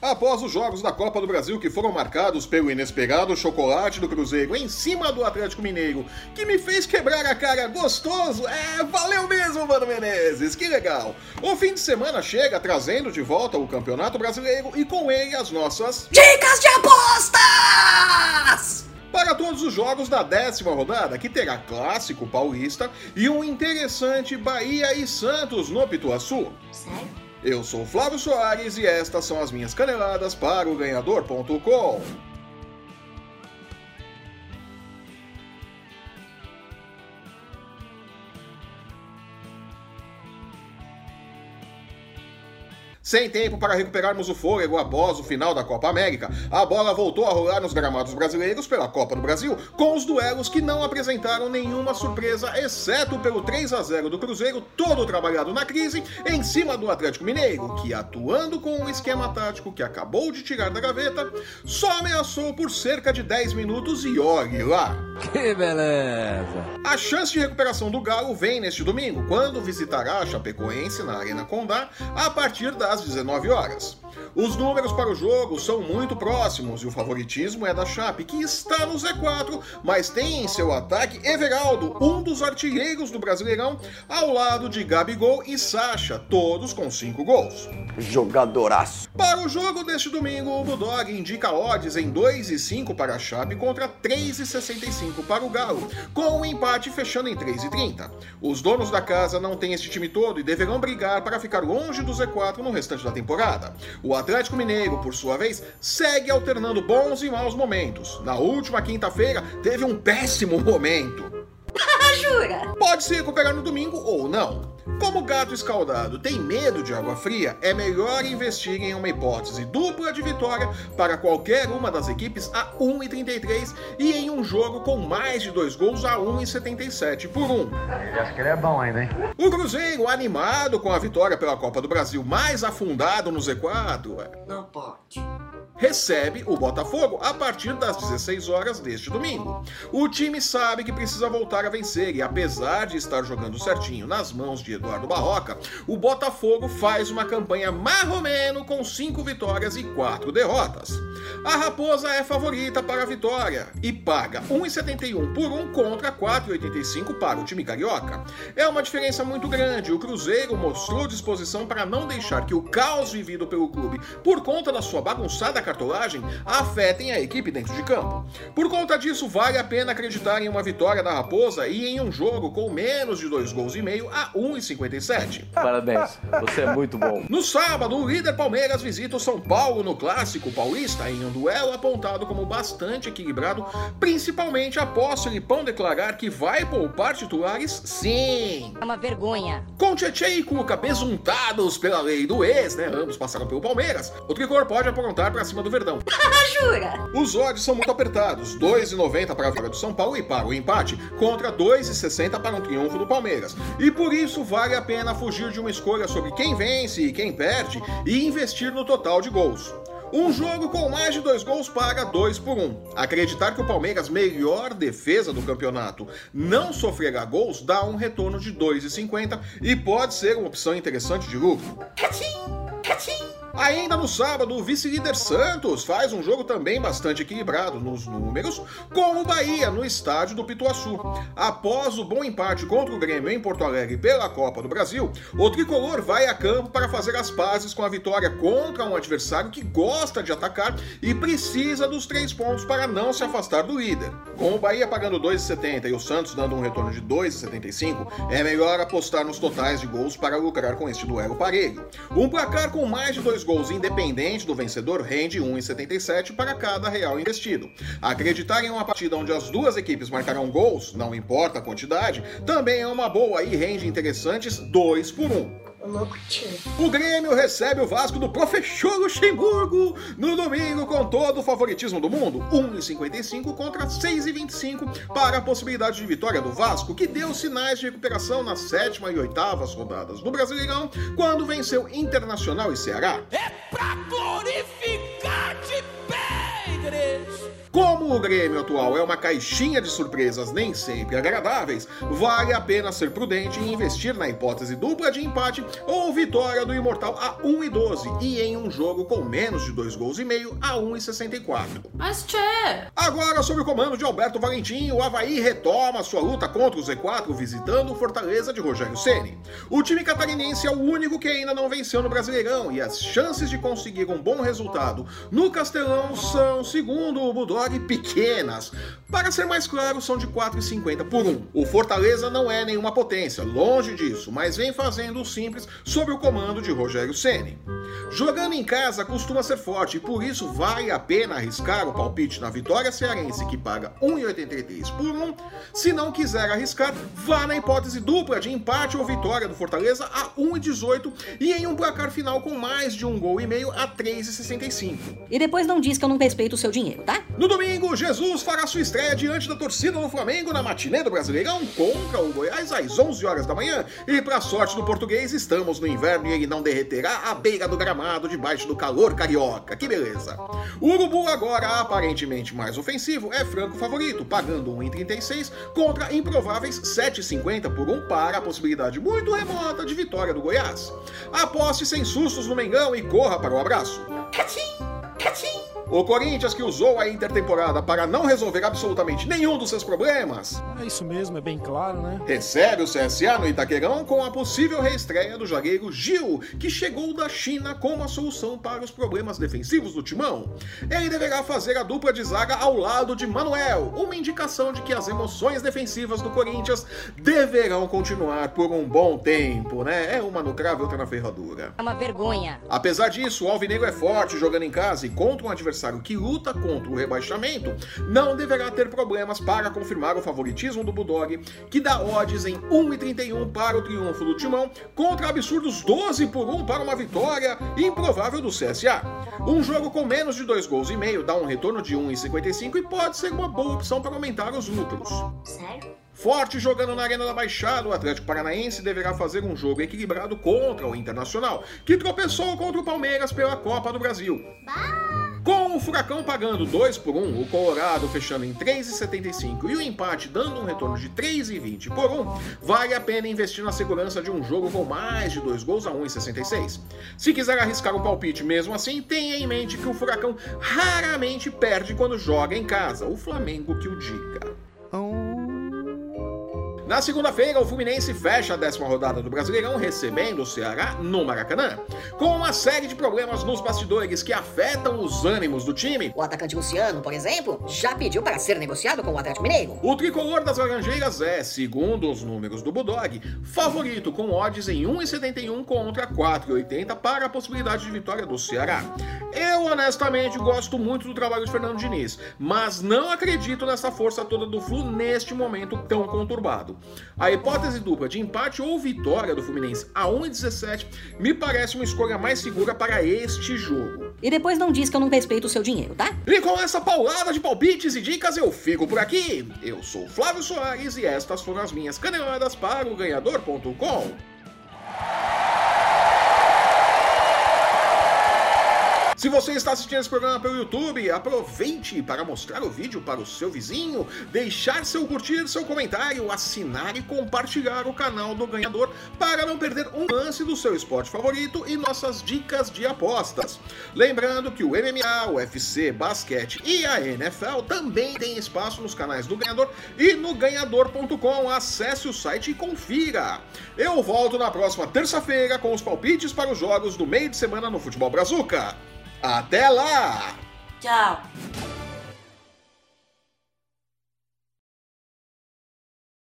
Após os jogos da Copa do Brasil que foram marcados pelo inesperado chocolate do Cruzeiro em cima do Atlético Mineiro, que me fez quebrar a cara gostoso, é, valeu mesmo, Mano Menezes, que legal! O fim de semana chega trazendo de volta o Campeonato Brasileiro e com ele as nossas Dicas de apostas! para todos os jogos da décima rodada, que terá clássico paulista e um interessante Bahia e Santos no Pituaçu. Sério? Eu sou Flávio Soares e estas são as minhas caneladas para o ganhador.com. Sem tempo para recuperarmos o fôlego após o final da Copa América, a bola voltou a rolar nos gramados brasileiros pela Copa do Brasil, com os duelos que não apresentaram nenhuma surpresa, exceto pelo 3 a 0 do Cruzeiro, todo trabalhado na crise, em cima do Atlético Mineiro, que atuando com um esquema tático que acabou de tirar da gaveta, só ameaçou por cerca de 10 minutos e olhe lá. Que beleza! A chance de recuperação do Galo vem neste domingo, quando visitará a Chapecoense na Arena Condá a partir das 19 horas. Os números para o jogo são muito próximos e o favoritismo é da Chape, que está no Z4, mas tem em seu ataque Everaldo, um dos artilheiros do Brasileirão, ao lado de Gabigol e Sacha, todos com 5 gols. Jogadoraço! Para o jogo deste domingo, o Bulldog indica odds em 2,5 para a Chape contra 3,65 para o Galo, com o empate fechando em 3,30. Os donos da casa não têm este time todo e deverão brigar para ficar longe do Z4 no restante da temporada. O Atlético Mineiro, por sua vez, segue alternando bons e maus momentos. Na última quinta-feira, teve um péssimo momento. Jura? Pode se recuperar no domingo ou não. Como o gato escaldado tem medo de água fria, é melhor investir em uma hipótese dupla de vitória para qualquer uma das equipes a 1,33 e em um jogo com mais de dois gols a 1,77 por 1. Ele acha que ele é bom ainda, hein? O Cruzeiro, animado com a vitória pela Copa do Brasil, mais afundado no Z4, é, Não pode. Recebe o Botafogo a partir das 16 horas deste domingo. O time sabe que precisa voltar a vencer e, apesar de estar jogando certinho nas mãos de Eduardo Barroca, o Botafogo faz uma campanha marromeno com 5 vitórias e 4 derrotas. A Raposa é favorita para a vitória e paga 1,71 por 1 contra 4,85 para o time carioca. É uma diferença muito grande. O Cruzeiro mostrou disposição para não deixar que o caos vivido pelo clube por conta da sua bagunçada cartolagem afetem a equipe dentro de campo. Por conta disso, vale a pena acreditar em uma vitória da Raposa e em um jogo com menos de 2 gols e meio a 1,57. Parabéns, você é muito bom. No sábado, o líder Palmeiras visita o São Paulo no Clássico Paulista em um duelo apontado como bastante equilibrado, principalmente após Filipão declarar que vai poupar titulares sim. É uma vergonha. Com Tietchan e Cuca besuntados pela lei do ex, né? Ambos passaram pelo Palmeiras. O tricolor pode aprontar pra cima do Verdão. Jura? Os odds são muito apertados: 2,90 para a vitória do São Paulo e para o empate, contra 2,60 para um triunfo do Palmeiras. E por isso vale a pena fugir de uma escolha sobre quem vence e quem perde e investir no total de gols. Um jogo com mais de dois gols paga 2 por 1. Um. Acreditar que o Palmeiras, melhor defesa do campeonato, não sofrerá gols dá um retorno de 2,50 e pode ser uma opção interessante de lucro. Ainda no sábado, o vice-líder Santos faz um jogo também bastante equilibrado nos números com o Bahia no estádio do Pituaçu. Após o bom empate contra o Grêmio em Porto Alegre pela Copa do Brasil, o tricolor vai a campo para fazer as pazes com a vitória contra um adversário que gosta de atacar e precisa dos três pontos para não se afastar do líder. Com o Bahia pagando 2,70 e o Santos dando um retorno de 2,75, é melhor apostar nos totais de gols para lucrar com este duelo parelho. Um placar com mais de dois gols independente do vencedor rende 1,77 para cada real investido. Acreditar em uma partida onde as duas equipes marcarão gols, não importa a quantidade, também é uma boa e rende interessantes 2 por 1. Louco. O Grêmio recebe o Vasco do Professor Luxemburgo no domingo com todo o favoritismo do mundo, 1,55 contra 6,25 para a possibilidade de vitória do Vasco, que deu sinais de recuperação nas sétima e oitavas rodadas do Brasileirão, quando venceu Internacional e Ceará. É pra glorificar de pé, igreja! Como o Grêmio atual é uma caixinha de surpresas nem sempre agradáveis, vale a pena ser prudente e investir na hipótese dupla de empate ou vitória do Imortal a 1,12 e em um jogo com menos de 2 gols e meio a 1,64. Mas tchê! Agora, sob o comando de Alberto Valentim, o Havaí retoma sua luta contra o Z4 visitando o Fortaleza de Rogério Ceni. O time catarinense é o único que ainda não venceu no Brasileirão e as chances de conseguir um bom resultado no Castelão são, segundo o Bulldog, pequenas. Para ser mais claro, são de 4,50 por 1. O Fortaleza não é nenhuma potência, longe disso, mas vem fazendo o simples sob o comando de Rogério Ceni. Jogando em casa costuma ser forte e por isso vale a pena arriscar o palpite na vitória cearense que paga 1,83 por 1. Se não quiser arriscar, vá na hipótese dupla de empate ou vitória do Fortaleza a 1,18 e em um placar final com mais de um gol e meio a 3,65. E depois não diz que eu não respeito o seu dinheiro, tá? No domingo, Jesus fará sua estreia diante da torcida do Flamengo na matinê do Brasileirão contra o Goiás às 11 horas da manhã. E para sorte do português, estamos no inverno e ele não derreterá à beira do gramado debaixo do calor carioca. Que beleza. O Urubu agora aparentemente mais ofensivo é franco favorito, pagando 1,36 contra improváveis 7,50 por 1 para a possibilidade muito remota de vitória do Goiás. Aposte sem sustos no Mengão e corra para o abraço. O Corinthians, que usou a intertemporada para não resolver absolutamente nenhum dos seus problemas, É isso mesmo, é bem claro, né? recebe o CSA no Itaquerão com a possível reestreia do zagueiro Gil, que chegou da China como a solução para os problemas defensivos do timão. Ele deverá fazer a dupla de zaga ao lado de Manuel, uma indicação de que as emoções defensivas do Corinthians deverão continuar por um bom tempo, né? É uma no cravo e outra na ferradura. É uma vergonha. Apesar disso, o Alvinegro é forte jogando em casa e contra um adversário que luta contra o rebaixamento, não deverá ter problemas para confirmar o favoritismo do Bulldog, que dá odds em 1,31 para o triunfo do Timão, contra absurdos 12 por 1 para uma vitória improvável do CSA. Um jogo com menos de 2 gols e meio dá um retorno de 1,55 e pode ser uma boa opção para aumentar os lucros. Sério? Forte jogando na Arena da Baixada, o Atlético Paranaense deverá fazer um jogo equilibrado contra o Internacional, que tropeçou contra o Palmeiras pela Copa do Brasil. Com o Furacão pagando 2 por 1, o Colorado fechando em 3,75 e o empate dando um retorno de 3,20 por 1, vale a pena investir na segurança de um jogo com mais de 2 gols a 1,66. Se quiser arriscar o palpite mesmo assim, tenha em mente que o Furacão raramente perde quando joga em casa, o Flamengo que o diga. Na segunda-feira, o Fluminense fecha a décima rodada do Brasileirão recebendo o Ceará no Maracanã, com uma série de problemas nos bastidores que afetam os ânimos do time. O atacante Luciano, por exemplo, já pediu para ser negociado com o Atlético Mineiro. O tricolor das Laranjeiras é, segundo os números do Bulldog, favorito com odds em 1,71 contra 4,80 para a possibilidade de vitória do Ceará. Eu honestamente gosto muito do trabalho de Fernando Diniz, mas não acredito nessa força toda do Flu neste momento tão conturbado. A hipótese dupla de empate ou vitória do Fluminense a 1,17 me parece uma escolha mais segura para este jogo. E depois não diz que eu não respeito o seu dinheiro, tá? E com essa paulada de palpites e dicas eu fico por aqui. Eu sou Flávio Soares e estas foram as minhas caneladas para o ganhador.com. Se você está assistindo esse programa pelo YouTube, aproveite para mostrar o vídeo para o seu vizinho, deixar seu curtir, seu comentário, assinar e compartilhar o canal do ganhador para não perder um lance do seu esporte favorito e nossas dicas de apostas. Lembrando que o MMA, o UFC, basquete e a NFL também tem espaço nos canais do ganhador e no ganhador.com. Acesse o site e confira. Eu volto na próxima terça-feira com os palpites para os jogos do meio de semana no Futebol Brazuca. Até lá! Tchau!